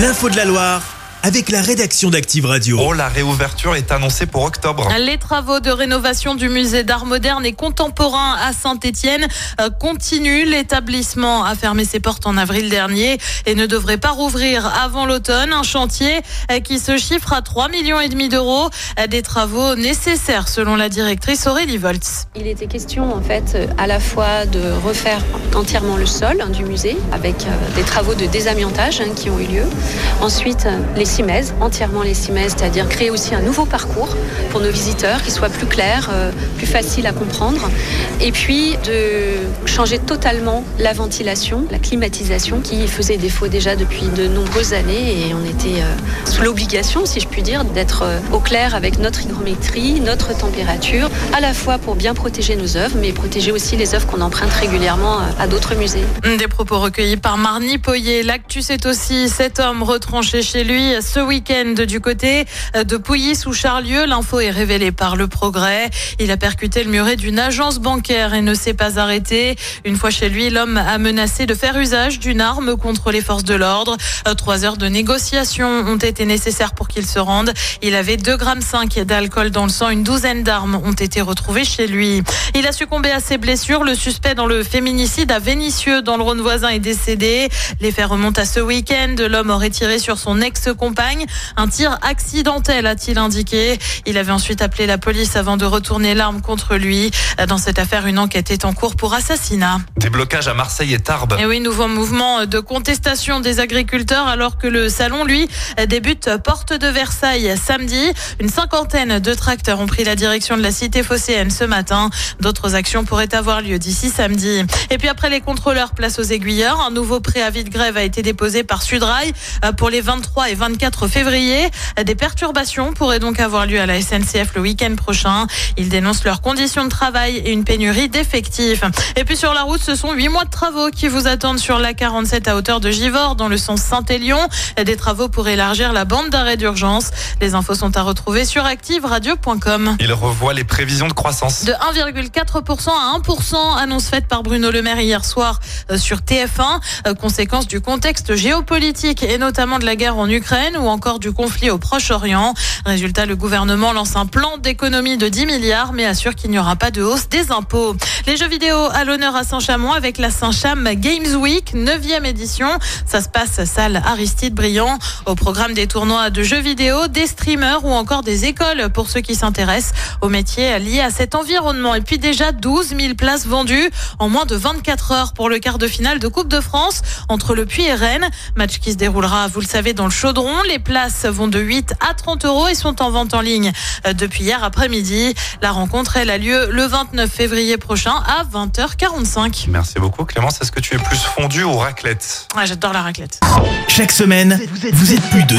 L'info de la Loire avec la rédaction d'Active Radio. Oh, la réouverture est annoncée pour octobre. Les travaux de rénovation du musée d'art moderne et contemporain à Saint-Étienne euh, continuent. L'établissement a fermé ses portes en avril dernier et ne devrait pas rouvrir avant l'automne. Un chantier euh, qui se chiffre à 3 millions et demi d'euros. Euh, Des travaux nécessaires selon la directrice Aurélie Voltz. Il était question en fait à la fois de refaire entièrement le sol hein, du musée avec euh, des travaux de désamiantage hein, qui ont eu lieu. Ensuite, les cimaises, entièrement les cimaises, c'est-à-dire créer aussi un nouveau parcours pour nos visiteurs qui soit plus clair, euh, plus facile à comprendre. Et puis de changer totalement la ventilation, la climatisation qui faisait défaut déjà depuis de nombreuses années et on était euh, l'obligation, si je puis dire, d'être euh, au clair avec notre hygrométrie, notre température, à la fois pour bien protéger nos œuvres, mais protéger aussi les œuvres qu'on emprunte régulièrement euh, à d'autres musées. Des propos recueillis par Marny Poyer. L'actu, c'est aussi cet homme retranché chez lui ce week-end du côté de Pouilly sous Charlieu. L'info est révélée par le progrès. Il a percuté le muret d'une agence bancaire et ne s'est pas arrêté. Une fois chez lui, l'homme a menacé de faire usage d'une arme contre les forces de l'ordre. Euh, Trois heures de négociation ont été nécessaires pour qu'il se rende. Il avait 2,5 grammes d'alcool dans le sang. Une douzaine d'armes ont été retrouvées chez lui. Il a succombé à ses blessures. Le suspect dans le féminicide à Vénissieux, dans le Rhône voisin, est décédé. Les faits remontent à ce week-end. L'homme aurait tiré sur son ex-compagne. Un tir accidentel, a-t-il indiqué. Il avait ensuite appelé la police avant de retourner l'arme contre lui. Dans cette affaire, une enquête est en cours pour assassinat. Des blocages à Marseille et Tarbes. Et oui, nouveau mouvement de contestation des agriculteurs alors que le salon, lui, débute porte de Versailles samedi. Une cinquantaine de tracteurs ont pris la direction de la cité phocéenne ce matin. D'autres actions pourraient avoir lieu d'ici samedi. Et puis après les contrôleurs, place aux aiguilleurs. Un nouveau préavis de grève a été déposé par Sudrail euh, pour les 23 et 24 février. Des perturbations pourraient donc avoir lieu à la SNCF le week-end prochain. Ils dénoncent leurs conditions de travail et une pénurie d'effectifs. Et puis sur la route, ce sont huit mois de travaux qui vous attendent sur la 47 à hauteur de Givors dans le sens Saint-Élion. Des travaux pour élargir la bande d'arrêt d'urgence. Les infos sont à retrouver sur activeradio.com. Il revoit les prévisions de croissance. De 1,4% à 1%, annonce faite par Bruno Le Maire hier soir euh, sur TF1, euh, conséquence du contexte géopolitique et notamment de la guerre en Ukraine ou encore du conflit au Proche-Orient. Résultat, le gouvernement lance un plan d'économie de 10 milliards mais assure qu'il n'y aura pas de hausse des impôts. Les jeux vidéo à l'honneur à Saint-Chamond avec la Saint-Cham Games Week, 9e édition. Ça se passe salle Aristide Briand. Au programme des tournois de jeux vidéo, des streamers ou encore des écoles pour ceux qui s'intéressent aux métiers liés à cet environnement. Et puis déjà 12 000 places vendues en moins de 24 heures pour le quart de finale de Coupe de France entre le Puy et Rennes. Match qui se déroulera, vous le savez, dans le chaudron. Les places vont de 8 à 30 euros et sont en vente en ligne euh, depuis hier après-midi. La rencontre, elle a lieu le 29 février prochain à 20h45. Merci beaucoup Clémence. Est-ce que tu es plus fondu ou raclette? Ah, J'adore la raclette. Chaque semaine, vous êtes plus de